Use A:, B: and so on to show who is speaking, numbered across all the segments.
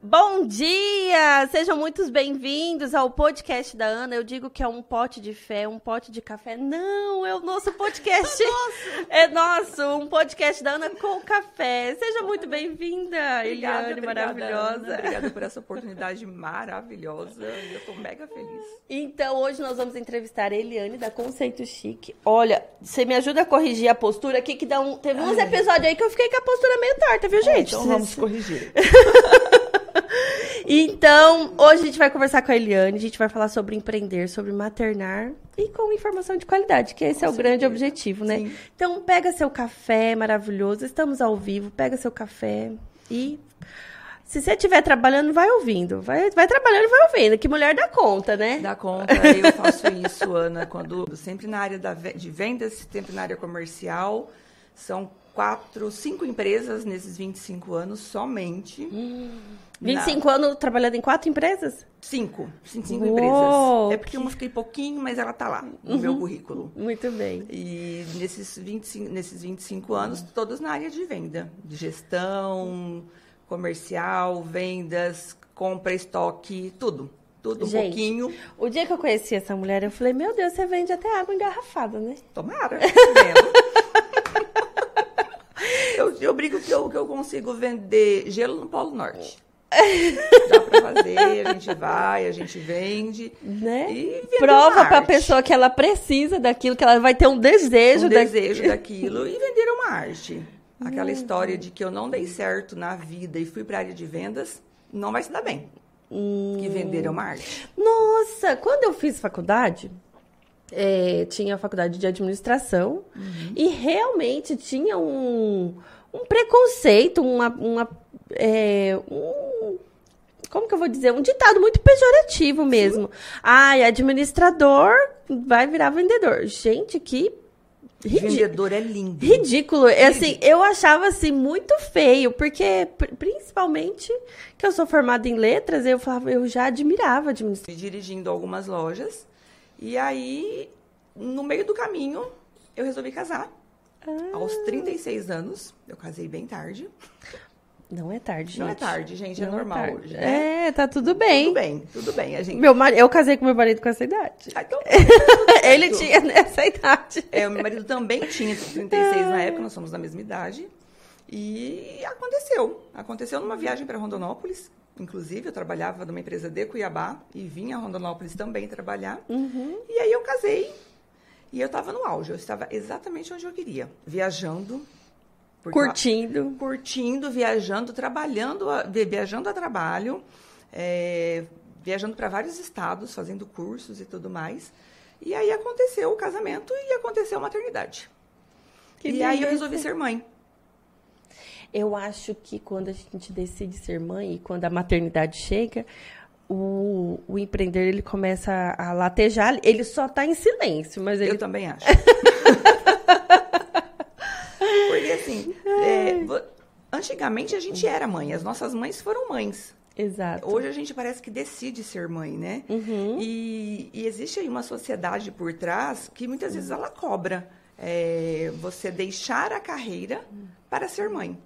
A: Bom dia! Sejam muito bem-vindos ao podcast da Ana. Eu digo que é um pote de fé, um pote de café. Não, é o nosso podcast. é nosso, um podcast da Ana com café. Seja muito bem-vinda, Eliane, maravilhosa.
B: Ana, obrigada por essa oportunidade maravilhosa. Eu tô mega feliz.
A: Então, hoje nós vamos entrevistar a Eliane da Conceito Chique. Olha, você me ajuda a corrigir a postura aqui, que dá um. Teve uns episódios aí que eu fiquei com a postura meio torta, viu, gente?
B: Então vamos corrigir.
A: Então, hoje a gente vai conversar com a Eliane, a gente vai falar sobre empreender, sobre maternar e com informação de qualidade, que esse com é o certeza. grande objetivo, né? Sim. Então, pega seu café maravilhoso, estamos ao vivo, pega seu café e se você estiver trabalhando, vai ouvindo. Vai, vai trabalhando e vai ouvindo. Que mulher dá conta, né?
B: Dá conta. Eu faço isso, Ana, quando sempre na área da, de vendas, sempre na área comercial. São quatro, cinco empresas nesses 25 anos somente.
A: Hum. 25 Na... anos trabalhando em quatro empresas?
B: Cinco. Cinco, cinco empresas. É porque que... uma fiquei pouquinho, mas ela tá lá no uhum. meu currículo.
A: Muito bem.
B: E nesses 25, nesses 25 anos, todos na área de venda. De gestão, comercial, vendas, compra, estoque, tudo. Tudo um Gente, pouquinho.
A: O dia que eu conheci essa mulher, eu falei, meu Deus, você vende até água engarrafada, né?
B: Tomara. eu, eu brinco que eu, que eu consigo vender gelo no Polo Norte. Dá pra fazer, a gente vai, a gente vende.
A: Né? E Prova pra pessoa que ela precisa daquilo, que ela vai ter um desejo. Um
B: da... desejo daquilo e vender uma arte. Aquela hum. história de que eu não dei certo na vida e fui pra área de vendas, não vai se dar bem. Hum. Que vender é uma arte.
A: Nossa, quando eu fiz faculdade, é, tinha a faculdade de administração uhum. e realmente tinha um, um preconceito, uma, uma é, um, como que eu vou dizer? Um ditado muito pejorativo mesmo. Sim. Ai, administrador vai virar vendedor. Gente, que
B: Vendedor é lindo.
A: Ridículo. É, assim, eu achava assim muito feio, porque principalmente que eu sou formada em letras, eu falava, eu já admirava administração.
B: Dirigindo algumas lojas. E aí, no meio do caminho, eu resolvi casar. Ah. Aos 36 anos, eu casei bem tarde.
A: Não é tarde, gente.
B: Não é tarde, gente, é não é normal é hoje, né?
A: É, tá tudo bem.
B: Tudo bem, tudo bem. A gente...
A: meu mar... Eu casei com meu marido com essa idade. Ah, então, Ele tinha nessa idade.
B: É, o meu marido também tinha 36 na época, nós somos da mesma idade. E aconteceu. Aconteceu numa viagem para Rondonópolis. Inclusive, eu trabalhava numa empresa de Cuiabá e vinha a Rondonópolis também trabalhar.
A: Uhum.
B: E aí eu casei e eu estava no auge. Eu estava exatamente onde eu queria. Viajando,
A: curtindo.
B: curtindo, viajando, trabalhando, viajando a trabalho, é, viajando para vários estados, fazendo cursos e tudo mais. E aí aconteceu o casamento e aconteceu a maternidade. Que e delícia. aí eu resolvi ser mãe.
A: Eu acho que quando a gente decide ser mãe e quando a maternidade chega, o, o empreender ele começa a, a latejar. Ele só está em silêncio, mas ele...
B: Eu também acho. Porque assim, é, antigamente a gente era mãe, as nossas mães foram mães.
A: Exato.
B: Hoje a gente parece que decide ser mãe, né?
A: Uhum.
B: E, e, existe aí uma sociedade por trás que muitas vezes ela cobra é, você deixar a carreira para ser mãe.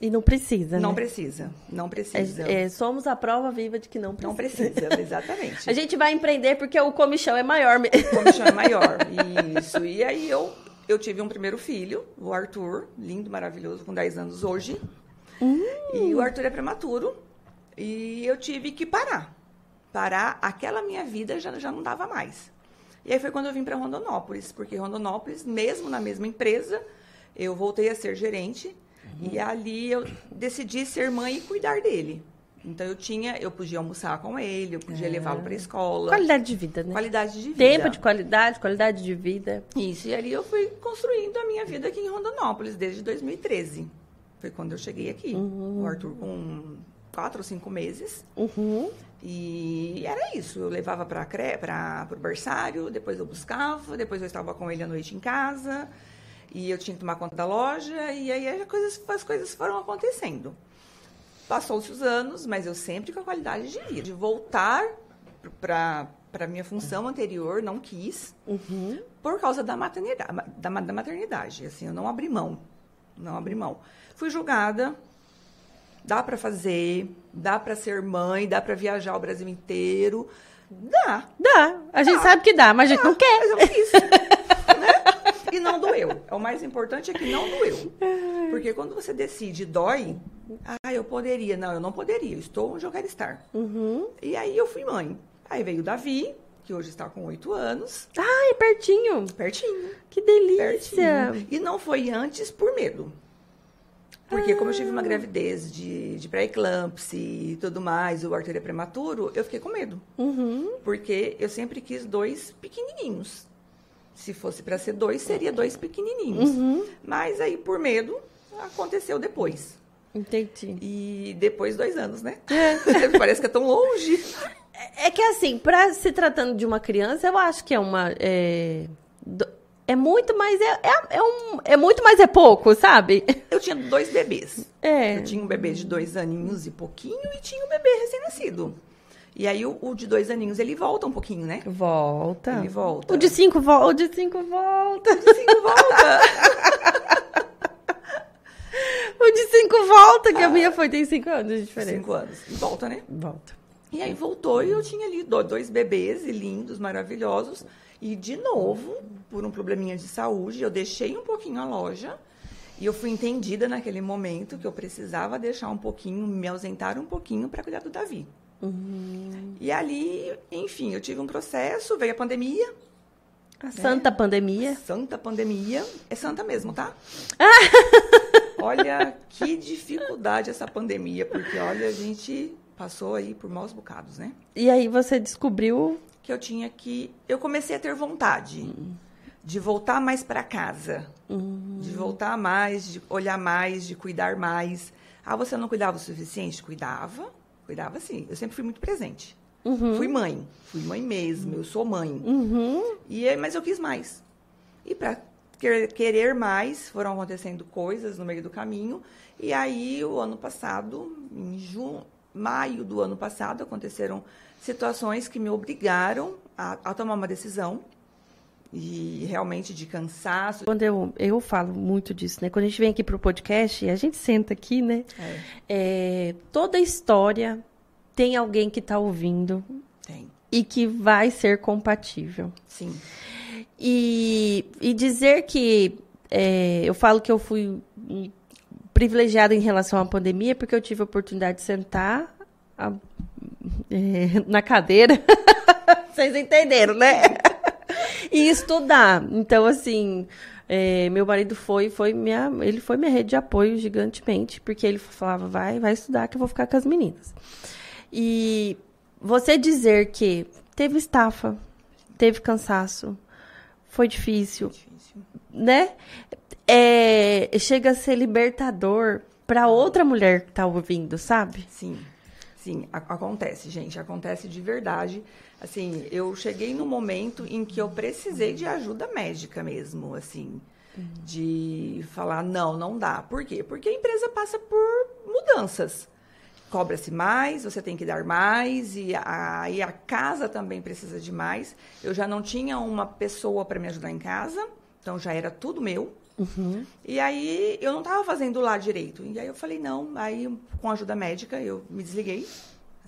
A: E não precisa,
B: Não
A: né?
B: precisa, não precisa.
A: É, é, somos a prova viva de que não precisa.
B: Não precisa, exatamente.
A: a gente vai empreender porque o comichão é maior.
B: O comichão é maior, isso. E aí eu eu tive um primeiro filho, o Arthur, lindo, maravilhoso, com 10 anos hoje.
A: Hum.
B: E o Arthur é prematuro. E eu tive que parar. Parar, aquela minha vida já, já não dava mais. E aí foi quando eu vim para Rondonópolis, porque Rondonópolis, mesmo na mesma empresa, eu voltei a ser gerente. Uhum. E ali eu decidi ser mãe e cuidar dele. Então eu tinha, eu podia almoçar com ele, eu podia é. levá-lo para a escola.
A: Qualidade de vida, né?
B: Qualidade de vida.
A: Tempo de qualidade, qualidade de vida.
B: Isso, e ali eu fui construindo a minha vida aqui em Rondonópolis desde 2013. Foi quando eu cheguei aqui. Uhum. O Arthur com quatro ou cinco meses.
A: Uhum.
B: E era isso. Eu levava para o berçário, depois eu buscava, depois eu estava com ele à noite em casa. E eu tinha que tomar conta da loja, e aí as coisas, as coisas foram acontecendo. Passou-se os anos, mas eu sempre com a qualidade de vida. De voltar para para minha função anterior, não quis,
A: uhum.
B: por causa da maternidade, da, da, maternidade. Assim, eu não abri mão. Não abri mão. Fui julgada dá para fazer, dá para ser mãe, dá para viajar o Brasil inteiro. Dá.
A: Dá. A gente
B: Dá.
A: sabe que dá, mas a gente não quer.
B: Mas eu né? Não doeu. É o mais importante é que não doeu. Porque quando você decide dói, ah, eu poderia. Não, eu não poderia. Eu estou onde eu quero estar.
A: Uhum.
B: E aí eu fui mãe. Aí veio o Davi, que hoje está com oito anos,
A: Ai, pertinho.
B: pertinho.
A: Que delícia.
B: Pertinho. E não foi antes por medo. Porque como eu tive uma gravidez de, de pré-eclâmpsia e tudo mais, o Arthur é prematuro, eu fiquei com medo.
A: Uhum.
B: Porque eu sempre quis dois pequenininhos. Se fosse para ser dois, seria dois pequenininhos.
A: Uhum.
B: Mas aí, por medo, aconteceu depois.
A: Entendi.
B: E depois dois anos, né? Parece que é tão longe.
A: É que assim, pra se tratando de uma criança, eu acho que é uma. É, é muito, mas é, é, é um, é muito, mas é pouco, sabe?
B: Eu tinha dois bebês.
A: É.
B: Eu tinha um bebê de dois aninhos e pouquinho e tinha um bebê recém-nascido. E aí o, o de dois aninhos, ele volta um pouquinho, né?
A: Volta.
B: Ele volta.
A: O de cinco volta. O de cinco volta.
B: Assim, volta.
A: O de cinco volta, que a minha foi, tem cinco anos de diferença.
B: Cinco anos. E volta, né?
A: Volta.
B: E aí voltou e eu tinha ali do- dois bebês e lindos, maravilhosos. E de novo, por um probleminha de saúde, eu deixei um pouquinho a loja. E eu fui entendida naquele momento que eu precisava deixar um pouquinho, me ausentar um pouquinho para cuidar do Davi. E ali, enfim, eu tive um processo, veio a pandemia,
A: A santa pandemia.
B: santa pandemia. É santa mesmo, tá? olha que dificuldade essa pandemia, porque olha, a gente passou aí por maus bocados, né?
A: E aí você descobriu.
B: que eu tinha que. Eu comecei a ter vontade de voltar mais para casa, de voltar mais, de olhar mais, de cuidar mais. Ah, você não cuidava o suficiente? Cuidava, cuidava sim. Eu sempre fui muito presente. Fui mãe, fui mãe mesmo, eu sou mãe.
A: Uhum.
B: E, mas eu quis mais. E para querer mais, foram acontecendo coisas no meio do caminho. E aí, o ano passado, em junho, maio do ano passado, aconteceram situações que me obrigaram a, a tomar uma decisão. E realmente de cansaço.
A: Quando eu, eu falo muito disso, né? Quando a gente vem aqui pro podcast, a gente senta aqui, né? É, toda história tem alguém que tá ouvindo
B: Tem,
A: e que vai ser compatível.
B: sim.
A: E, e dizer que é, eu falo que eu fui privilegiada em relação à pandemia porque eu tive a oportunidade de sentar a- é, na cadeira. Vocês entenderam, né? E estudar. Então, assim, é, meu marido foi, foi minha, ele foi minha rede de apoio gigantemente, porque ele falava, vai, vai estudar que eu vou ficar com as meninas. E você dizer que teve estafa, teve cansaço, foi difícil,
B: Difícil.
A: né? É, chega a ser libertador para outra mulher que tá ouvindo, sabe?
B: Sim, sim, acontece, gente, acontece de verdade. Assim, eu cheguei no momento em que eu precisei de ajuda médica mesmo, assim, de falar não, não dá. Por quê? Porque a empresa passa por mudanças. Cobra-se mais, você tem que dar mais, e a, e a casa também precisa de mais. Eu já não tinha uma pessoa para me ajudar em casa, então já era tudo meu. E aí eu não estava fazendo lá direito. E aí eu falei, não, aí com ajuda médica eu me desliguei.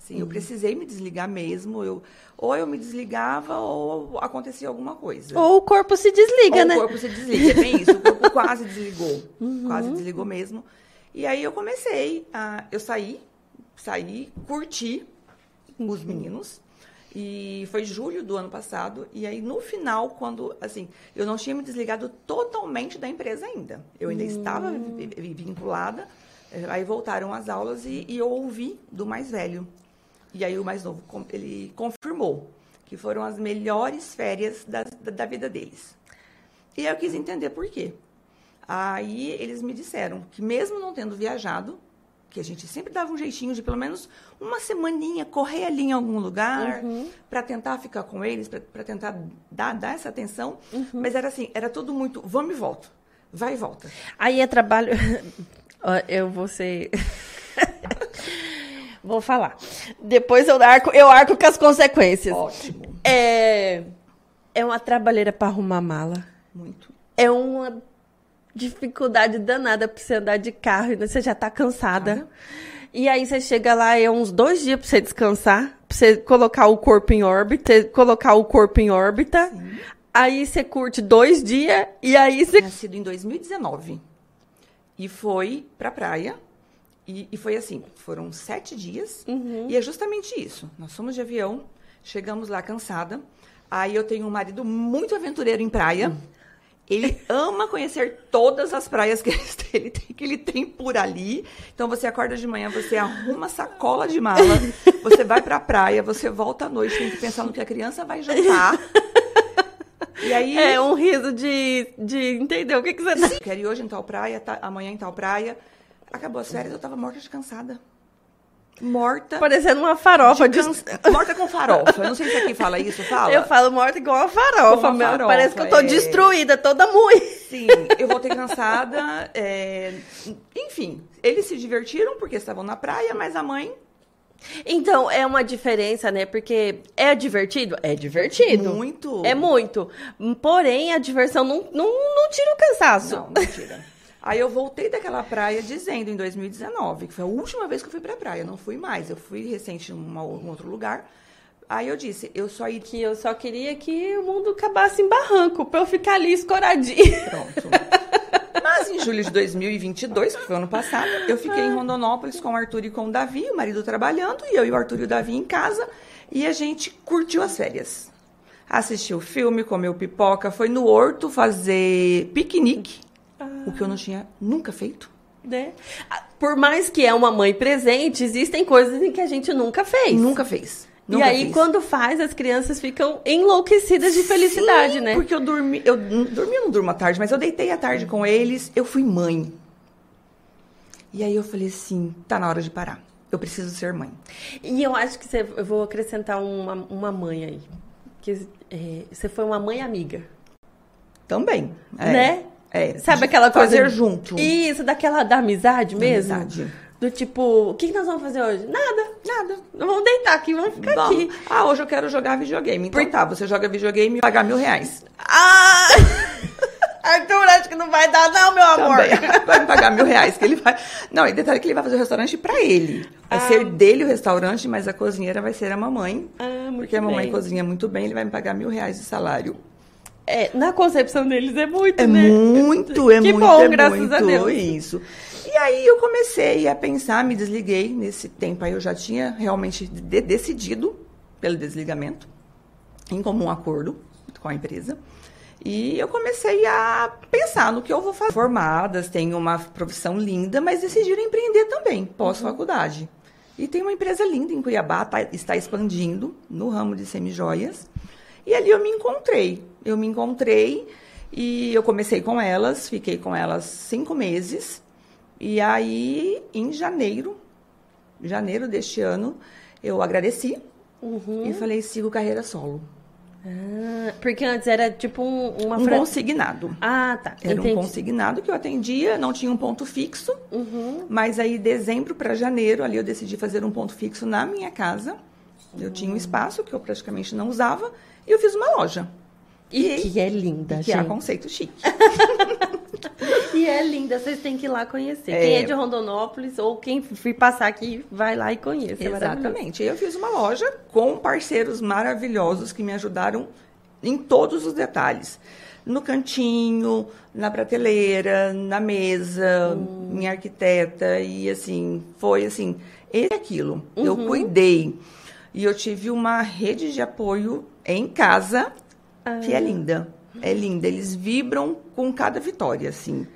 B: Assim, eu precisei me desligar mesmo. Eu, ou eu me desligava ou acontecia alguma coisa.
A: Ou o corpo se desliga,
B: Ou
A: né?
B: o corpo se desliga, é bem isso. O corpo quase desligou. Quase desligou mesmo. E aí eu comecei a... Eu saí, saí, curti os meninos. E foi julho do ano passado. E aí, no final, quando, assim, eu não tinha me desligado totalmente da empresa ainda. Eu ainda estava vi- vi- vinculada. Eh, Aí voltaram as aulas e, e eu ouvi do mais velho. E aí o mais novo, ele confirmou que foram as melhores férias da, da, da vida deles. E eu quis entender por quê. Aí eles me disseram que mesmo não tendo viajado, que a gente sempre dava um jeitinho de pelo menos uma semaninha correr ali em algum lugar para tentar ficar com eles, para tentar dar, dar essa atenção. Mas era assim, era tudo muito, vamos e volta, vai e volta.
A: Aí é trabalho. Eu vou ser. vou falar. Depois eu arco, eu arco com as consequências.
B: Ótimo,
A: É, é uma trabalheira para arrumar mala.
B: muito.
A: É uma dificuldade danada para você andar de carro e você já tá cansada. E aí você chega lá, é uns dois dias pra você descansar, pra você colocar o corpo em órbita, colocar o corpo em órbita. Sim. Aí você curte dois dias e aí você.
B: Nascido em 2019. E foi pra praia. E, e foi assim, foram sete dias. Uhum. E é justamente isso. Nós fomos de avião, chegamos lá cansada. Aí eu tenho um marido muito aventureiro em praia. Uhum. Ele ama conhecer todas as praias que ele tem, que ele tem por ali. Então você acorda de manhã, você arruma sacola de mala, você vai pra praia, você volta à noite, tem que pensar no que a criança vai jantar.
A: E aí. É um riso de, de entender o que, que você tá.
B: Quero ir hoje em tal praia, tá, amanhã em tal praia. Acabou as férias, eu tava morta de cansada morta.
A: Parecendo uma farofa. De
B: cansa... Morta com farofa. Eu não sei se aqui fala isso, fala.
A: Eu falo morta igual uma farofa, uma farofa Parece que eu tô é... destruída, toda moída.
B: Sim, eu voltei cansada. É... Enfim, eles se divertiram porque estavam na praia, mas a mãe
A: então, é uma diferença, né? Porque é divertido? É divertido.
B: Muito.
A: É muito. Porém, a diversão não, não, não tira o cansaço.
B: Não, não tira. Aí eu voltei daquela praia dizendo em 2019, que foi a última vez que eu fui pra praia, não fui mais. Eu fui recente em um outro lugar. Aí eu disse, eu só iria...
A: Que eu só queria que o mundo acabasse em barranco, pra eu ficar ali escoradinha.
B: Pronto. Mas em julho de 2022, que foi ano passado, eu fiquei em Rondonópolis com o Arthur e com o Davi, o marido trabalhando, e eu e o Arthur e o Davi em casa, e a gente curtiu as férias. Assistiu o filme, comeu pipoca, foi no horto fazer piquenique o que eu não tinha nunca feito.
A: Né? Por mais que é uma mãe presente, existem coisas em que a gente nunca fez.
B: Nunca fez.
A: Nunca e aí, fiz. quando faz, as crianças ficam enlouquecidas de felicidade,
B: Sim,
A: né?
B: Porque eu dormi, eu dormi, eu não durmo à tarde, mas eu deitei à tarde com eles, eu fui mãe. E aí eu falei assim, tá na hora de parar. Eu preciso ser mãe.
A: E eu acho que você, eu vou acrescentar uma, uma mãe aí. Que é, você foi uma mãe amiga.
B: Também.
A: É. Né?
B: É,
A: Sabe aquela coisa.
B: Fazer junto.
A: Isso, daquela da amizade mesmo?
B: Amizade.
A: Do tipo, o que nós vamos fazer hoje? Nada, nada. Não vamos deitar aqui, vamos ficar Bom, aqui.
B: Ah, hoje eu quero jogar videogame. Então Por... tá, você joga videogame e pagar mil reais.
A: Ah! Arthur, acho que não vai dar, não, meu amor. Também.
B: Vai me pagar mil reais. Que ele vai... Não, e detalhe que ele vai fazer o restaurante pra ele. Vai ah. ser dele o restaurante, mas a cozinheira vai ser a mamãe. Ah, muito Porque a mamãe bem. cozinha muito bem, ele vai me pagar mil reais de salário.
A: É, na concepção deles é muito,
B: é
A: né?
B: Muito, é que muito, bom, é graças muito a Deus. isso. E aí eu comecei a pensar, me desliguei nesse tempo aí eu já tinha realmente de decidido pelo desligamento, em comum acordo com a empresa. E eu comecei a pensar no que eu vou fazer. Formadas, tenho uma profissão linda, mas decidiram empreender também, pós-faculdade. E tem uma empresa linda em Cuiabá, tá, está expandindo no ramo de semijoias. E ali eu me encontrei. Eu me encontrei e eu comecei com elas, fiquei com elas cinco meses. E aí, em janeiro, janeiro deste ano, eu agradeci uhum. e falei, sigo carreira solo.
A: Ah, porque antes era tipo um, uma...
B: Um consignado.
A: Ah, tá.
B: Era Entendi. um consignado que eu atendia, não tinha um ponto fixo. Uhum. Mas aí, dezembro para janeiro, ali eu decidi fazer um ponto fixo na minha casa. Eu tinha um espaço que eu praticamente não usava. E eu fiz uma loja.
A: E, que é linda,
B: que
A: gente.
B: Que é conceito chique.
A: e é linda, vocês têm que ir lá conhecer. É... Quem é de Rondonópolis ou quem fui passar aqui, vai lá e conheça.
B: É Exatamente. eu fiz uma loja com parceiros maravilhosos que me ajudaram em todos os detalhes. No cantinho, na prateleira, na mesa, hum. minha arquiteta. E assim, foi assim, esse aquilo. Uhum. Eu cuidei. E eu tive uma rede de apoio em casa, ah. que é linda. É linda. Eles vibram com cada vitória, assim.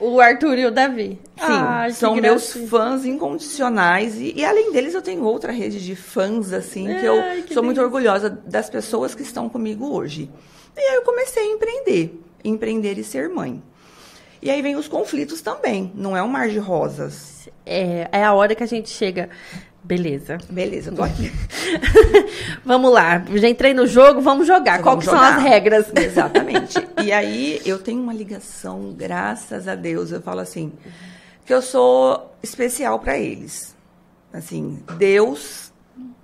A: O Arthur e o Davi.
B: Sim, Ai, são meus fãs incondicionais. E, e, além deles, eu tenho outra rede de fãs, assim, que eu que sou muito orgulhosa das pessoas que estão comigo hoje. E aí eu comecei a empreender. Empreender e ser mãe. E aí vem os conflitos também. Não é um mar de rosas.
A: É, é a hora que a gente chega Beleza.
B: Beleza, tô aqui.
A: vamos lá. Já entrei no jogo, vamos jogar. Quais são as regras?
B: Exatamente. e aí eu tenho uma ligação, graças a Deus, eu falo assim, que eu sou especial para eles. Assim, Deus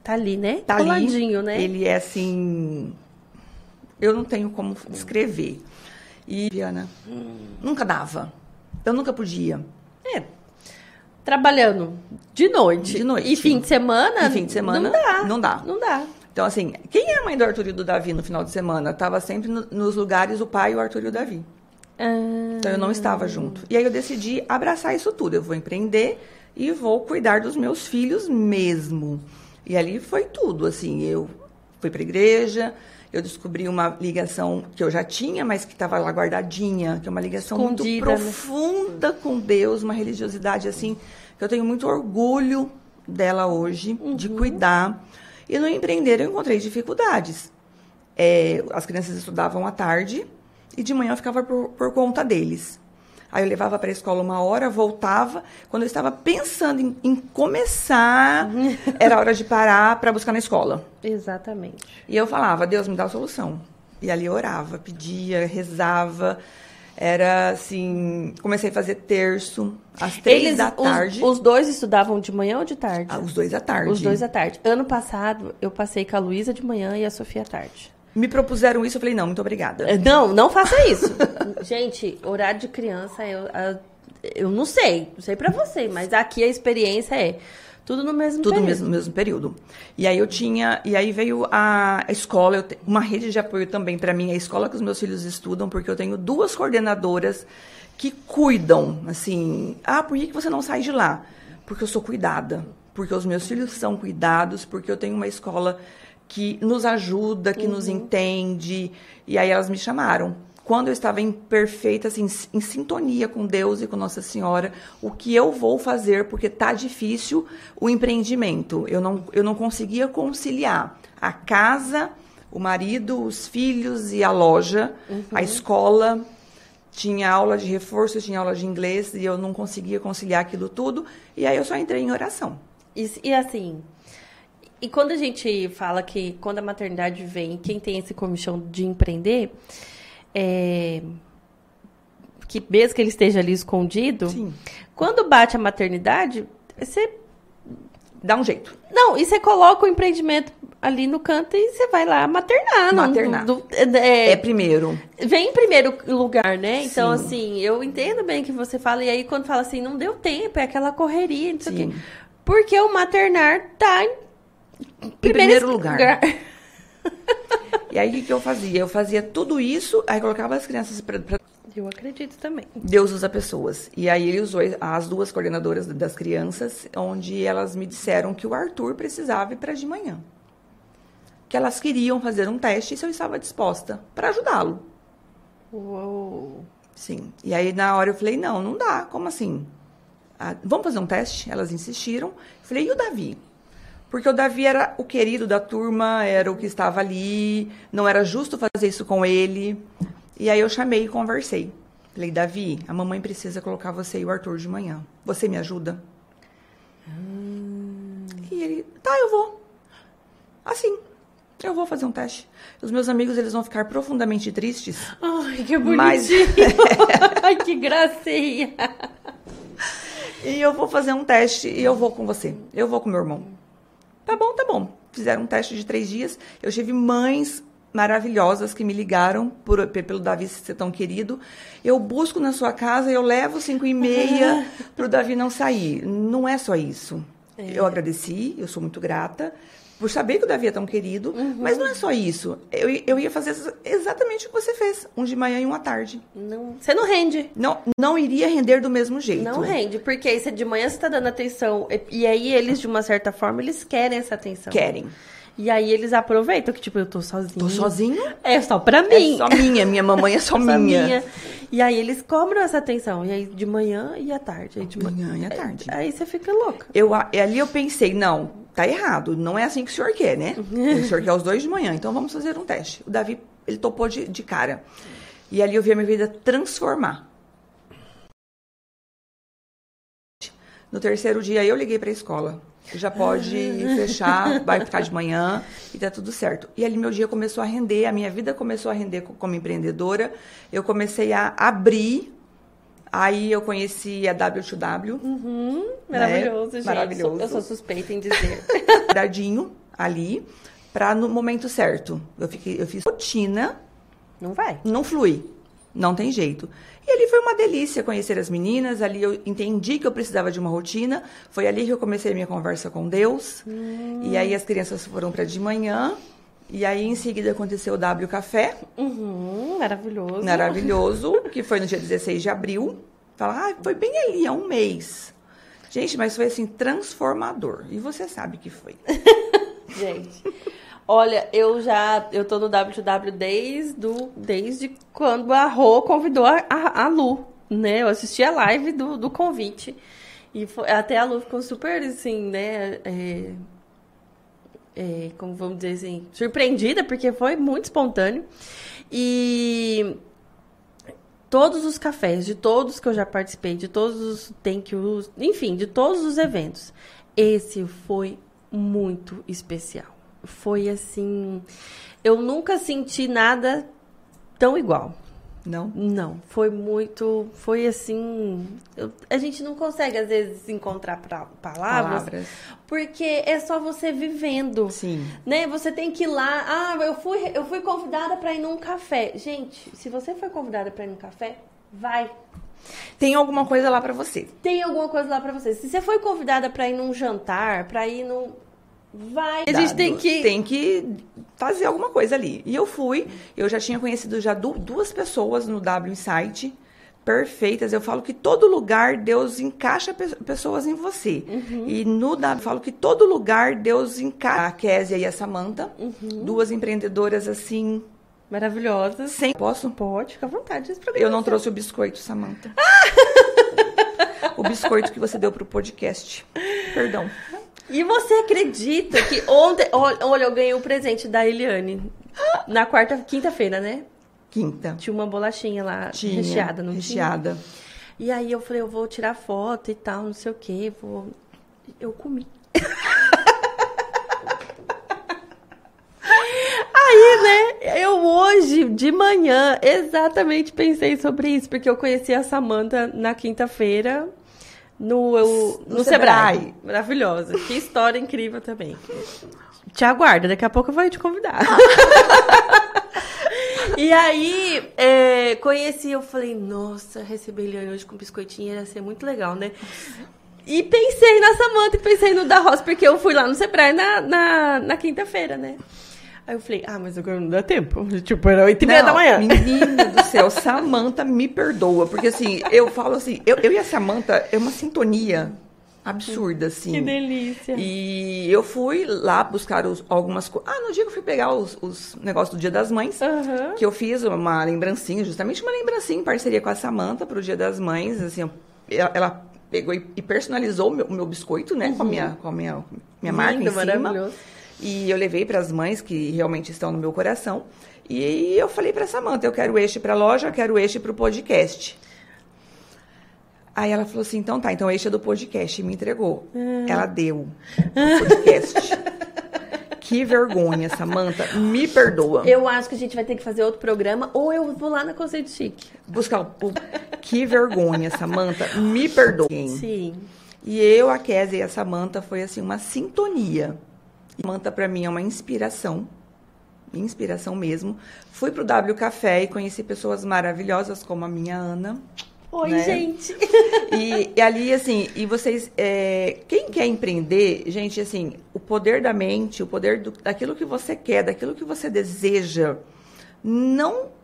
A: tá ali, né?
B: Tá Coladinho, ali. né? Ele é assim, eu não tenho como descrever. E Diana, hum. nunca dava. Eu nunca podia.
A: É, trabalhando de noite.
B: De noite.
A: E fim de semana?
B: E fim de semana,
A: Não dá.
B: não dá.
A: Não dá.
B: Então, assim, quem é a mãe do Arthur e do Davi no final de semana? Tava sempre no- nos lugares o pai, o Arthur e o Davi.
A: Ah,
B: Então eu não estava junto. E aí eu decidi abraçar isso tudo. Eu vou empreender e vou cuidar dos meus filhos mesmo. E ali foi tudo, assim, eu fui para a igreja, eu descobri uma ligação que eu já tinha, mas que estava lá guardadinha, que é uma ligação
A: Escondida,
B: muito
A: né?
B: profunda com Deus, uma religiosidade assim, que eu tenho muito orgulho dela hoje, de cuidar. E no empreender eu encontrei dificuldades. É, as crianças estudavam à tarde e de manhã eu ficava por, por conta deles. Aí eu levava para a escola uma hora, voltava. Quando eu estava pensando em, em começar, era hora de parar para buscar na escola.
A: Exatamente.
B: E eu falava, Deus me dá a solução. E ali eu orava, pedia, rezava. Era assim, comecei a fazer terço às três
A: Eles,
B: da
A: os-
B: tarde.
A: Os, dois estudavam de manhã ou de tarde?
B: Ah, os dois à tarde.
A: Os dois à tarde. Ano passado, eu passei com a Luísa de manhã e a Sofia à tarde.
B: Me propuseram isso, eu falei, não, muito obrigada.
A: Eh, Não, não faça isso. Gente, horário de criança, eu, eu não sei. Não sei pra você, mas aqui a experiência é tudo no mesmo
B: Tudo no
A: período.
B: mesmo, no mesmo período. E aí eu tinha, e aí veio a escola, eu uma rede de apoio também para mim, a escola que os meus filhos estudam, porque eu tenho duas coordenadoras que cuidam, assim, ah, por que você não sai de lá? Porque eu sou cuidada, porque os meus filhos são cuidados, porque eu tenho uma escola que nos ajuda, que nos entende, e aí elas me chamaram. Quando eu estava em perfeita, assim, em sintonia com Deus e com Nossa Senhora, o que eu vou fazer, porque tá difícil o empreendimento. Eu não, eu não conseguia conciliar a casa, o marido, os filhos e a loja, a escola. Tinha aula de reforço, tinha aula de inglês e eu não conseguia conciliar aquilo tudo. E aí eu só entrei em oração.
A: E, e assim, e quando a gente fala que quando a maternidade vem, quem tem esse comichão de empreender, é, que mesmo que ele esteja ali escondido,
B: Sim.
A: quando bate a maternidade, você
B: Dá um jeito.
A: Não, e você coloca o empreendimento ali no canto e você vai lá maternar. não-
B: Maternar.
A: do- é,
B: É primeiro.
A: vem em primeiro lugar, né? Então,
B: Sim.
A: assim, eu entendo bem que você fala, e aí quando fala assim, não deu tempo, é aquela correria, não sei o quê. Porque o maternar tá em
B: primeiro lugar.
A: lugar.
B: E aí o que eu fazia? Eu fazia tudo isso, aí colocava as crianças para
A: Eu acredito também.
B: Deus usa pessoas. E aí ele usou as duas coordenadoras das crianças, onde elas me disseram que o Arthur precisava ir para de manhã. Que elas queriam fazer um teste e se eu estava disposta para ajudá-lo.
A: Uou.
B: Sim. E aí na hora eu falei, não, não dá. Como assim? Ah, vamos fazer um teste? Elas insistiram. Eu falei, e o Davi? Porque o Davi era o querido da turma, era o que estava ali, não era justo fazer isso com ele. E aí eu chamei e conversei. Falei, Davi, a mamãe precisa colocar você e o Arthur de manhã. Você me ajuda? E ele, tá, eu vou. Assim, eu vou fazer um teste. Os meus amigos, eles vão ficar profundamente tristes.
A: Ai, que
B: Mas-
A: bonitinho. Ai, que gracinha.
B: E eu vou fazer um teste e eu vou com você. Eu vou com meu irmão. Tá bom, tá bom. Fizeram um teste de três dias. Eu tive mães maravilhosas que me ligaram por- pe- pelo Davi ser tão querido. Eu busco na sua casa, eu levo cinco e meia para o Davi não sair. Não é só isso. Eu agradeci, eu sou muito grata por saber que o Davi é tão querido, mas não é só isso. Eu, eu ia fazer exatamente o que você fez, um de manhã e um à tarde.
A: Não, você não rende.
B: Não, não iria render do mesmo jeito.
A: Não rende, porque aí você de manhã você tá dando atenção. E, aí eles, de uma certa forma, eles querem essa atenção.
B: Querem.
A: E aí eles aproveitam que, tipo, eu tô sozinho.
B: Tô sozinho?
A: É só pra
B: É
A: mim.
B: só minha, minha mamãe é só,
A: Só
B: minha.
A: E aí eles cobram essa atenção. E aí de manhã e à tarde. Aí de
B: Manhã e à tarde.
A: Aí você fica louca.
B: Eu, ali eu pensei, não, tá errado, não é assim que o senhor quer, né? O senhor quer os dois de manhã, então vamos fazer um teste. O Davi, ele topou de, de cara. E ali eu vi a minha vida transformar. No terceiro dia eu liguei para a escola. Já pode fechar, vai ficar de manhã e tá tudo certo. E ali meu dia começou a render, a minha vida começou a render co- como empreendedora. Eu comecei a abrir. Aí eu conheci a W2W.
A: Uhum, maravilhoso, gente.
B: Maravilhoso.
A: Eu sou suspeita em dizer.
B: quadradinho ali para no momento certo. Eu fiquei, eu fiz rotina,
A: não vai.
B: não flui. Não tem jeito. E ali foi uma delícia conhecer as meninas, ali eu entendi que eu precisava de uma rotina. Foi ali que eu comecei a minha conversa com Deus. Hum. E aí as crianças foram para de manhã. E aí em seguida aconteceu o W Café.
A: Uhum, maravilhoso.
B: Maravilhoso, que foi no dia 16 de abril. Fala, ah, foi bem ali, há um mês. Gente, mas foi assim, transformador. E você sabe que foi.
A: Gente. Olha, eu já eu tô no WW desde, do, desde quando a Rô convidou a, a, a, Lu, né? Eu assisti a live do, do convite. E foi, até a Lu ficou super, assim, né? É, é, como vamos dizer assim, surpreendida, porque foi muito espontâneo. E todos os cafés, de todos que eu já participei, de todos os thank yous, enfim, de todos os eventos, esse foi muito especial foi assim. Eu nunca senti nada tão igual.
B: Não?
A: Não. Foi muito. Foi assim. Eu, a gente não consegue, às vezes, encontrar pra, palavras, palavras. Porque é só você vivendo.
B: Sim.
A: Né? Você tem que ir lá. Ah, eu fui, eu fui convidada para ir num café. Gente, se você foi convidada para ir num café, vai.
B: Tem alguma coisa lá para você.
A: Tem alguma coisa lá para você. Se você foi convidada para ir num jantar, para ir num vai. A gente tem que
B: tem que fazer alguma coisa ali. E eu fui, eu já tinha conhecido já duas pessoas no W Insight perfeitas. Eu falo que todo lugar Deus encaixa pessoas em você. Uhum. E no W, eu falo que todo lugar Deus encaixa a Késia e a Samanta, uhum. duas empreendedoras assim
A: maravilhosas.
B: Sem posso?
A: Pode, fica à vontade.
B: Eu não trouxe o biscoito, Samanta. o biscoito que você deu pro podcast. Perdão.
A: E você acredita que ontem. Olha, eu ganhei o um presente da Eliane. Na quarta, quinta-feira, né?
B: Quinta.
A: Tinha uma bolachinha lá tinha, recheada, não
B: recheada.
A: tinha? E aí eu falei, eu vou tirar foto e tal, não sei o quê. Vou... Eu comi. Aí, né, eu hoje, de manhã, exatamente pensei sobre isso, porque eu conheci a Samanta na quinta-feira no, eu, no, no Sebrae. Sebrae. Maravilhosa. Que história incrível também. Te aguarda, daqui a pouco eu vou te convidar. e aí, é, conheci, eu falei, nossa, receber Eliane hoje com biscoitinho ia ser muito legal, né? E pensei na Samanta e pensei no da Rosa, porque eu fui lá no Sebrae na, na, na quinta-feira, né? Aí eu falei, ah, mas agora não dá tempo. Tipo, era oito e meia da manhã.
B: Menina do céu, Samanta me perdoa. Porque assim, eu falo assim, eu, eu e a Samanta é uma sintonia absurda, assim.
A: Que delícia.
B: E eu fui lá buscar os, algumas coisas. Ah, no dia que eu fui pegar os, os negócios do Dia das Mães, uhum. que eu fiz uma lembrancinha, justamente uma lembrancinha em parceria com a Samanta para o Dia das Mães. Assim, ela, ela pegou e personalizou o meu, meu biscoito, né? Uhum. Com a minha, com a minha, minha Lindo, marca em cima. Maravilhoso. E eu levei para as mães que realmente estão no meu coração. E eu falei para Samanta, eu quero este para a loja, eu quero este para o podcast. Aí ela falou assim, então tá, então este é do podcast. E me entregou. Hum. Ela deu o podcast. que vergonha, Samanta. Me perdoa.
A: Eu acho que a gente vai ter que fazer outro programa ou eu vou lá na Conceito Chique.
B: Buscar o... Que vergonha, Samanta. Me perdoa.
A: Sim.
B: E eu, a Kézia e a Samanta foi assim uma sintonia. Manta para mim é uma inspiração, inspiração mesmo. Fui pro W Café e conheci pessoas maravilhosas como a minha Ana.
A: Oi, né? gente.
B: E, e, ali, assim, e vocês, é, quem quer empreender, gente, assim, o poder da mente, o poder do, daquilo que você quer, daquilo que você deseja, não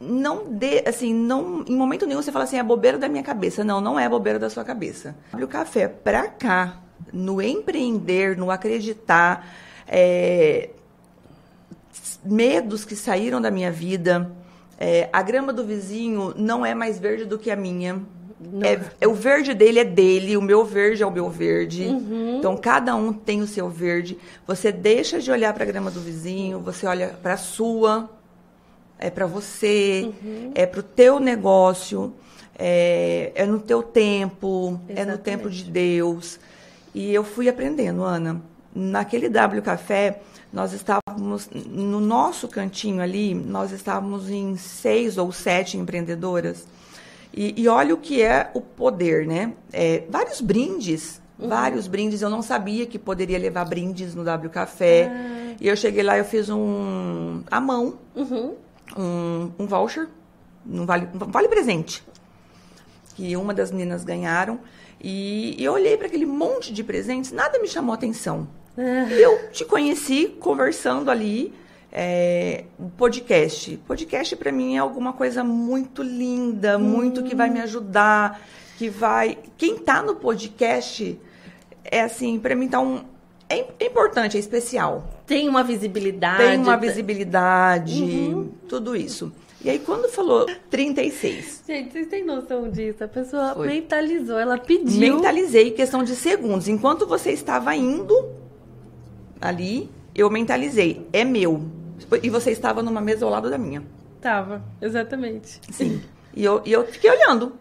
B: não dê, assim, não, em momento nenhum você fala assim, é bobeira da minha cabeça. Não, não é bobeira da sua cabeça. O café pra cá, no empreender, no acreditar, é, medos que saíram da minha vida. É, a grama do vizinho não é mais verde do que a minha. É, é, o verde dele é dele, o meu verde é o meu verde. Uhum. Então cada um tem o seu verde. Você deixa de olhar para a grama do vizinho, você olha para a sua, é para você, uhum. é para o teu negócio, é, é, no teu tempo, Exatamente. é no tempo de Deus. E eu fui aprendendo, Ana. Naquele W Café, nós estávamos, no nosso cantinho ali, nós estávamos em seis ou sete empreendedoras. E, e olha o que é o poder, né? É, vários brindes, uhum. vários brindes. Eu não sabia que poderia levar brindes no W Café. Ah. E eu cheguei lá, eu fiz um, à mão, uhum. um, um voucher não vale, vale presente. Que uma das meninas ganharam. E, e eu olhei para aquele monte de presentes, nada me chamou atenção. É. Eu te conheci conversando ali, é, podcast. Podcast para mim é alguma coisa muito linda, muito que vai me ajudar, que vai. Quem tá no podcast é assim, para mim tá um é, é, importante, é especial.
A: Tem uma visibilidade.
B: Tem uma visibilidade, uhum. tudo isso. E aí, quando falou 36.
A: Gente, vocês têm noção disso? A pessoa Foi. mentalizou, ela pediu.
B: Mentalizei questão de segundos. Enquanto você estava indo ali, eu mentalizei. É meu. E você estava numa mesa ao lado da minha.
A: Tava, exatamente.
B: Sim. E eu, e eu fiquei olhando,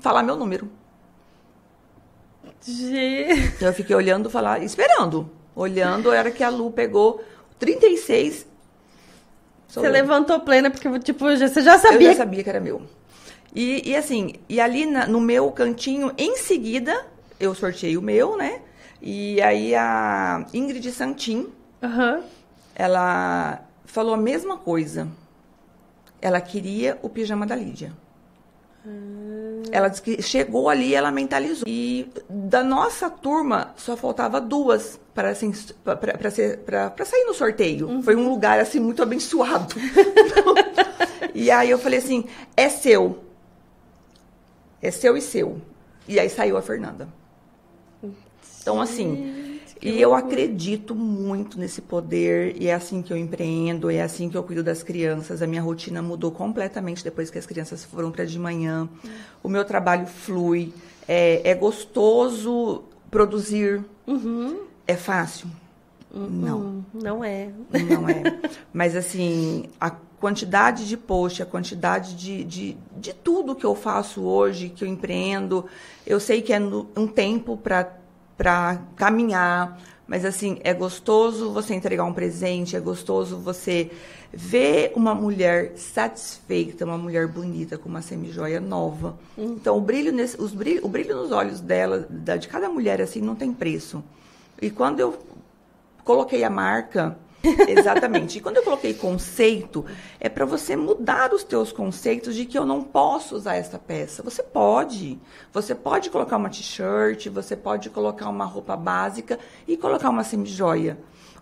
B: falar meu número.
A: Gente.
B: Eu fiquei olhando, falar, esperando. Olhando, era que a Lu pegou 36.
A: Você eu. levantou plena, porque, tipo, você já sabia.
B: Eu já sabia que era meu. E, e assim, e ali na, no meu cantinho, em seguida, eu sorteei o meu, né? E aí a Ingrid Santin, uhum. ela falou a mesma coisa. Ela queria o pijama da Lídia. Hum. Ela disse que chegou ali ela mentalizou. E da nossa turma só faltava duas para assim, para sair no sorteio. Uhum. Foi um lugar assim muito abençoado. e aí eu falei assim: é seu. É seu e seu. E aí saiu a Fernanda. Então, assim, e eu acredito muito nesse poder, e é assim que eu empreendo, é assim que eu cuido das crianças. A minha rotina mudou completamente depois que as crianças foram para de manhã. O meu trabalho flui, é, é gostoso produzir. Uhum. É fácil?
A: Uhum. Não. Não é.
B: Não é. Mas, assim, a quantidade de post, a quantidade de, de, de tudo que eu faço hoje, que eu empreendo, eu sei que é no, um tempo para para caminhar. Mas assim, é gostoso você entregar um presente, é gostoso você ver uma mulher satisfeita, uma mulher bonita com uma semijoia nova. Então, o brilho, nesse, os brilho, o brilho nos olhos dela, da, de cada mulher assim, não tem preço. E quando eu coloquei a marca, Exatamente. E quando eu coloquei conceito, é para você mudar os teus conceitos de que eu não posso usar essa peça. Você pode. Você pode colocar uma t-shirt, você pode colocar uma roupa básica e colocar uma semijoia.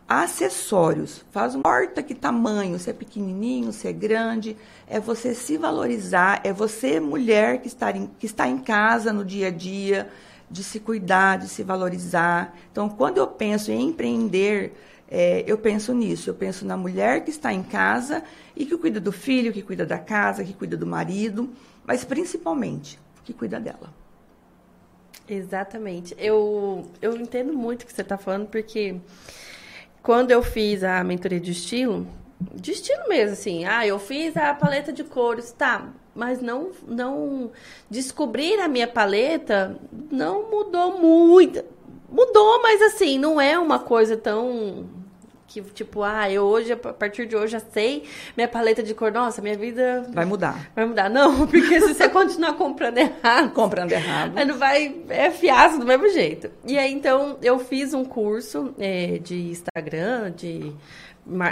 B: Acessórios. Faz um porta que tamanho, se é pequenininho, se é grande. É você se valorizar, é você, mulher que está em, que está em casa no dia a dia, de se cuidar, de se valorizar. Então, quando eu penso em empreender, é, eu penso nisso. Eu penso na mulher que está em casa e que cuida do filho, que cuida da casa, que cuida do marido, mas principalmente que cuida dela.
A: Exatamente. Eu, eu entendo muito o que você está falando, porque quando eu fiz a mentoria de estilo, de estilo mesmo, assim, ah, eu fiz a paleta de cores, tá, mas não, não descobrir a minha paleta não mudou muito. Mudou, mas assim, não é uma coisa tão que tipo, ah, eu hoje, a partir de hoje, já sei minha paleta de cor. Nossa, minha vida.
B: Vai mudar.
A: Vai mudar. Não, porque se você continuar comprando errado.
B: comprando errado.
A: Aí não vai. É fiasco do mesmo jeito. E aí, então, eu fiz um curso é, de Instagram, de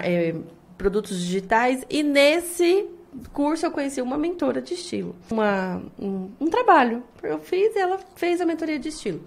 A: é, produtos digitais, e nesse curso eu conheci uma mentora de estilo. Uma, um, um trabalho. Eu fiz e ela fez a mentoria de estilo.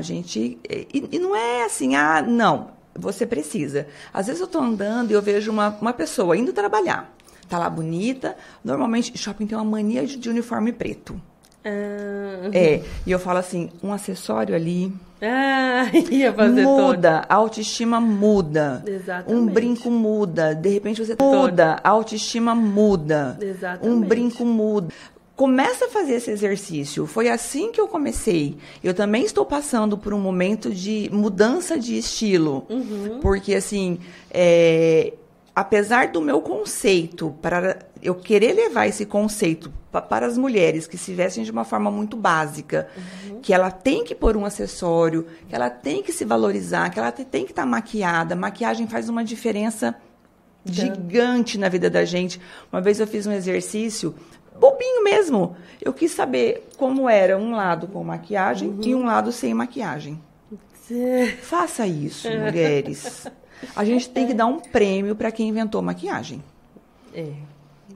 B: A gente. E, e não é assim, ah, não você precisa. Às vezes eu estou andando e eu vejo uma, uma pessoa indo trabalhar. Tá lá bonita. Normalmente, shopping tem uma mania de, de uniforme preto. Ah. É, e eu falo assim, um acessório ali.
A: Ah, ia fazer
B: Muda, todo. a autoestima muda. Exatamente. Um brinco muda. De repente você muda, a autoestima muda. Exatamente. Um brinco muda. Começa a fazer esse exercício. Foi assim que eu comecei. Eu também estou passando por um momento de mudança de estilo. Uhum. Porque, assim, é, apesar do meu conceito, para eu querer levar esse conceito para as mulheres que se vestem de uma forma muito básica, uhum. que ela tem que pôr um acessório, que ela tem que se valorizar, que ela tem que estar tá maquiada. Maquiagem faz uma diferença gigante na vida da gente. Uma vez eu fiz um exercício bobinho mesmo. Eu quis saber como era um lado com maquiagem uhum. e um lado sem maquiagem. Faça isso, mulheres. A gente tem que dar um prêmio para quem inventou maquiagem.
A: É.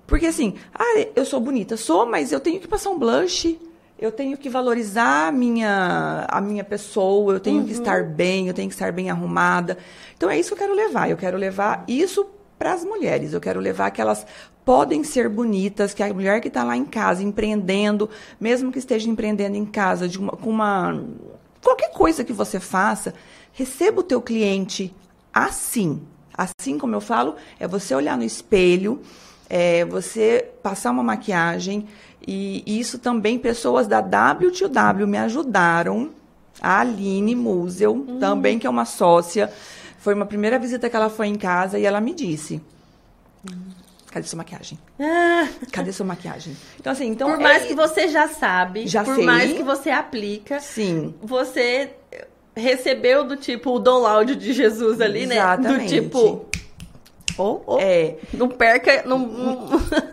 B: Porque assim, ah, eu sou bonita, sou, mas eu tenho que passar um blush, eu tenho que valorizar a minha, a minha pessoa, eu tenho uhum. que estar bem, eu tenho que estar bem arrumada. Então é isso que eu quero levar. Eu quero levar isso para as mulheres. Eu quero levar que elas podem ser bonitas, que a mulher que está lá em casa empreendendo, mesmo que esteja empreendendo em casa, de uma, com uma qualquer coisa que você faça, receba o teu cliente assim. Assim como eu falo, é você olhar no espelho, é você passar uma maquiagem, e isso também, pessoas da W2W me ajudaram. A Aline Musel, uhum. também, que é uma sócia. Foi uma primeira visita que ela foi em casa e ela me disse. Cadê sua maquiagem? Ah. Cadê sua maquiagem?
A: Então, assim, então. Por mais é... que você já sabe,
B: já
A: por
B: sei.
A: mais que você aplica,
B: sim.
A: Você recebeu do tipo o download de Jesus ali,
B: Exatamente.
A: né? Do tipo. Oh, oh, é. Não perca. Não, não...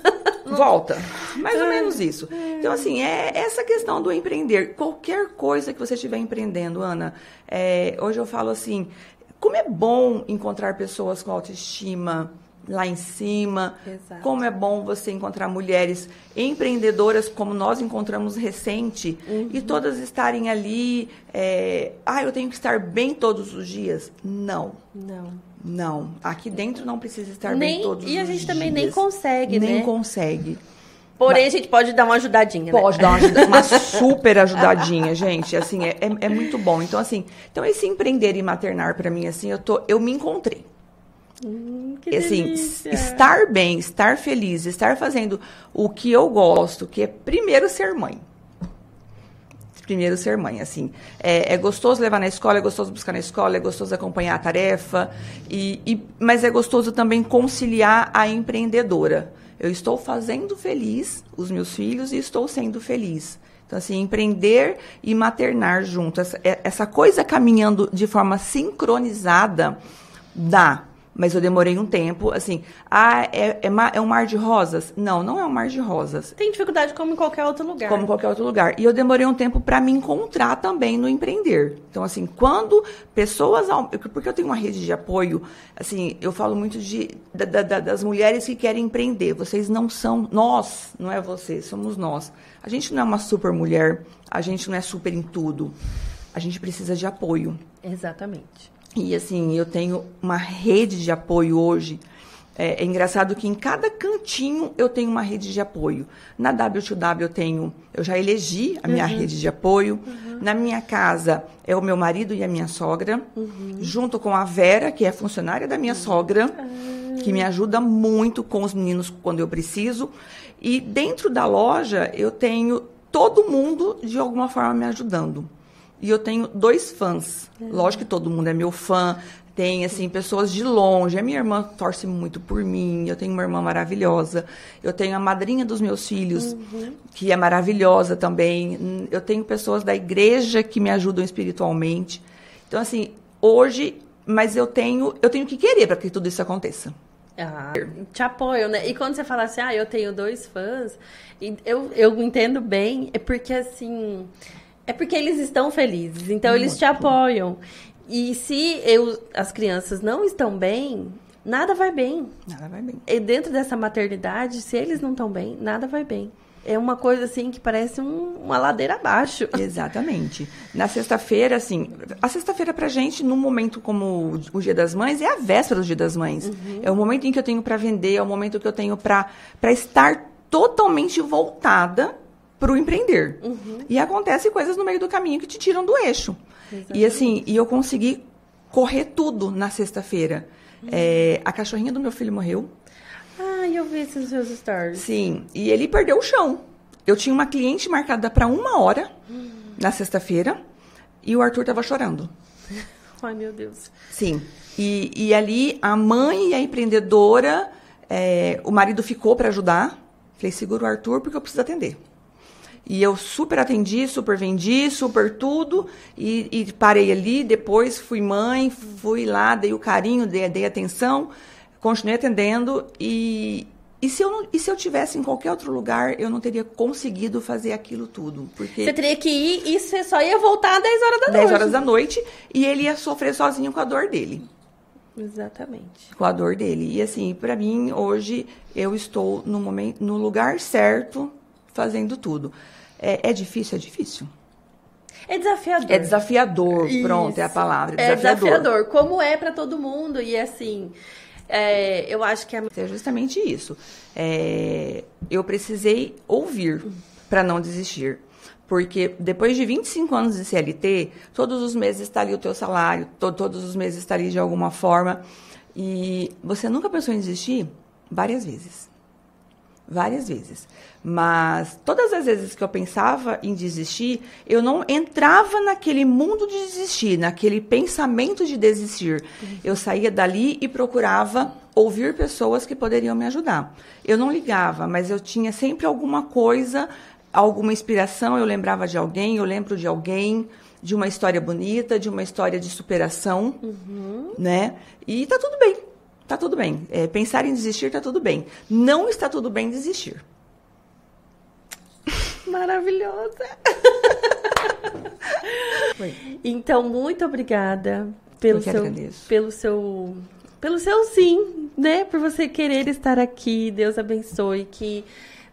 B: Volta. Mais ou menos isso. Então, assim, é essa questão do empreender. Qualquer coisa que você estiver empreendendo, Ana, é, hoje eu falo assim: como é bom encontrar pessoas com autoestima lá em cima. Exato. Como é bom você encontrar mulheres empreendedoras como nós encontramos recente uhum. e todas estarem ali. É, ah, eu tenho que estar bem todos os dias. Não.
A: Não.
B: Não. Aqui dentro não precisa estar nem, bem todos os dias.
A: E a gente também nem consegue,
B: nem
A: né?
B: Nem consegue.
A: Porém, a gente pode dar uma ajudadinha,
B: Pode
A: né?
B: dar uma, ajuda, uma super ajudadinha, gente. Assim, é, é, é, muito bom. Então, assim, então esse empreender e maternar, para mim, assim, eu, tô, eu me encontrei.
A: Hum, que
B: assim,
A: delícia.
B: estar bem, estar feliz, estar fazendo o que eu gosto, que é primeiro ser mãe. Primeiro ser mãe, assim. É, é gostoso levar na escola, é gostoso buscar na escola, é gostoso acompanhar a tarefa, e, e, mas é gostoso também conciliar a empreendedora. Eu estou fazendo feliz os meus filhos e estou sendo feliz. Então, assim, empreender e maternar junto. Essa, é, essa coisa caminhando de forma sincronizada dá mas eu demorei um tempo, assim, ah, é, é, é, um mar de rosas? Não, não é um mar de rosas.
A: Tem dificuldade como em qualquer outro lugar.
B: Como em qualquer outro lugar. E eu demorei um tempo para me encontrar também no empreender. Então, assim, quando pessoas. Porque eu tenho uma rede de apoio, assim, eu falo muito de, da, da, das mulheres que querem empreender. Vocês não são. Nós, não é vocês, somos nós. A gente não é uma super mulher, a gente não é super em tudo. A gente precisa de apoio.
A: Exatamente.
B: E assim, eu tenho uma rede de apoio hoje. É, é, engraçado que em cada cantinho eu tenho uma rede de apoio. Na W2W eu tenho, eu já elegi a minha uhum. rede de apoio. Uhum. Na minha casa é o meu marido e a minha sogra, uhum. junto com a Vera, que é funcionária da minha sogra, que me ajuda muito com os meninos quando eu preciso. E dentro da loja eu tenho todo mundo de alguma forma me ajudando. E eu tenho dois fãs. Uhum. Lógico que todo mundo é meu fã. Tem, assim, pessoas de longe. A minha irmã torce muito por mim. Eu tenho uma irmã maravilhosa. Eu tenho a madrinha dos meus filhos, uhum. que é maravilhosa também. Eu tenho pessoas da igreja que me ajudam espiritualmente. Então, assim, hoje... Mas eu tenho, eu tenho que querer para que tudo isso aconteça.
A: Ah, te apoio, né? E quando você fala assim, ah, eu tenho dois fãs, eu, eu entendo bem, é porque assim é porque eles estão felizes, então eles te apoiam. E se eu, as crianças não estão bem, nada vai bem.
B: Nada vai bem.
A: E dentro dessa maternidade, se eles não estão bem, nada vai bem. É uma coisa assim que parece um, uma ladeira abaixo.
B: Exatamente. Na sexta-feira, assim, a sexta-feira pra gente, num momento como o Dia das Mães, é a véspera do Dia das Mães. Uhum. É o momento em que eu tenho para vender, é o momento que eu tenho para estar totalmente voltada para o empreender. Uhum. E acontece coisas no meio do caminho que te tiram do eixo. Exatamente. E assim, e eu consegui correr tudo na sexta-feira. Uhum. É, a cachorrinha do meu filho morreu.
A: Ah, eu vi esses seus stories.
B: Sim, e ele perdeu o chão. Eu tinha uma cliente marcada para uma hora uhum. na sexta-feira e o Arthur estava chorando.
A: Ai, meu Deus.
B: Sim. E, e ali a mãe e a empreendedora, é, o marido ficou para ajudar. Falei, segura o Arthur porque eu preciso atender. E eu super atendi, super vendi, super tudo. E, e, parei ali. Depois fui mãe, fui lá, dei o carinho, dei, dei atenção, continuei atendendo. E, e, se eu não, e se eu tivesse em qualquer outro lugar, eu não teria conseguido fazer aquilo tudo. Porque
A: você teria que ir e você só ia voltar às 10 horas da 10
B: noite. 10 horas da noite. E ele ia sofrer sozinho com a dor dele.
A: Exatamente.
B: Com a dor dele. E assim, para mim, hoje, eu estou no, momento, no lugar certo, fazendo tudo. É, é difícil? É difícil.
A: É desafiador.
B: É desafiador, Isso. pronto, é a palavra. É desafiador.
A: É desafiador, como é para todo mundo. E assim, é, eu acho que é...
B: é justamente isso. É, eu precisei ouvir para não desistir. Porque depois de 25 anos de CLT, todos os meses está ali o teu salário, to todos os meses está ali de alguma forma. E você nunca pensou em desistir? Várias vezes. Várias vezes. Mas todas as vezes que eu pensava em desistir, eu não entrava naquele mundo de desistir, naquele pensamento de desistir. Eu saía dali e procurava ouvir pessoas que poderiam me ajudar. Eu não ligava, mas eu tinha sempre alguma coisa alguma inspiração, eu lembrava de alguém, eu lembro de alguém, de uma história bonita, de uma história de superação, uhum. né? E tá tudo bem, tá tudo bem. É, pensar em desistir tá tudo bem. Não está tudo bem desistir.
A: Maravilhosa! então, muito obrigada pelo seu, agradeço. pelo seu, pelo seu sim, né? Por você querer estar aqui. Deus abençoe que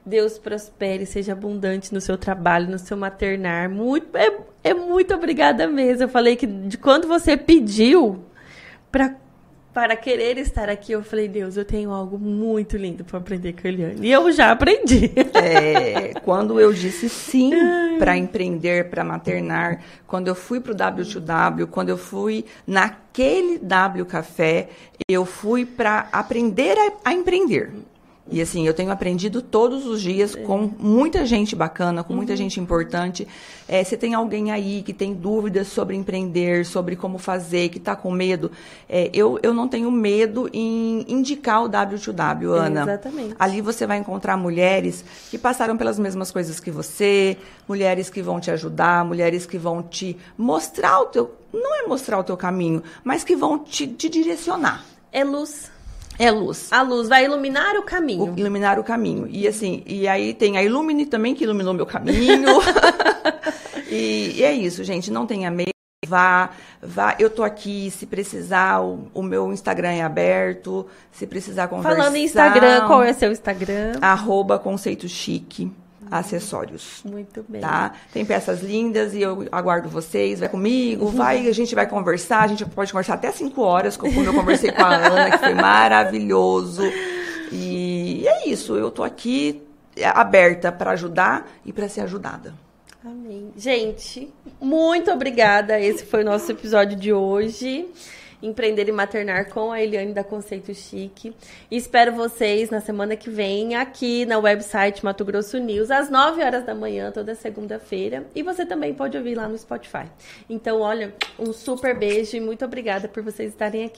A: Deus prospere, seja abundante no seu trabalho, no seu maternar. Muito, é, é muito obrigada mesmo. Eu falei que de quando você pediu para para querer estar aqui, eu falei, Deus, eu tenho algo muito lindo para aprender com a Eliane. E eu já aprendi.
B: É, quando eu disse sim para empreender, para maternar, quando eu fui para o W2W, quando eu fui naquele W Café, eu fui para aprender a, a empreender. E assim, eu tenho aprendido todos os dias com muita gente bacana, com muita uhum. gente importante. É, se tem alguém aí que tem dúvidas sobre empreender, sobre como fazer, que está com medo, é, eu, eu não tenho medo em indicar o W2W, Ana.
A: exatamente.
B: Ali você vai encontrar mulheres que passaram pelas mesmas coisas que você, mulheres que vão te ajudar, mulheres que vão te mostrar o teu. Não é mostrar o teu caminho, mas que vão te, te direcionar.
A: É luz.
B: É luz.
A: A luz vai iluminar o caminho.
B: O, iluminar o caminho. E assim, e aí tem a Illumine também, que iluminou meu caminho. e, e, é isso, gente. Não tenha medo. Vá, vá. Eu tô aqui. Se precisar, o, o meu Instagram é aberto. Se precisar conversar.
A: Falando em Instagram, qual é seu Instagram?
B: Arroba Conceito Chique acessórios.
A: Muito bem.
B: Tá? Tem peças lindas e eu aguardo vocês. Vai comigo, uhum. vai, a gente vai conversar. A gente pode conversar até cinco horas, como eu conversei com a Ana, que foi maravilhoso. E é isso, eu tô aqui aberta para ajudar e para ser ajudada.
A: Amém. Gente, muito obrigada. Esse foi o nosso episódio de hoje. Empreender e Maternar com a Eliane da Conceito Chique. E espero vocês na semana que vem aqui na website Mato Grosso News, às 9 horas da manhã, toda segunda-feira. E você também pode ouvir lá no Spotify. Então, olha, um super beijo e muito obrigada por vocês estarem aqui.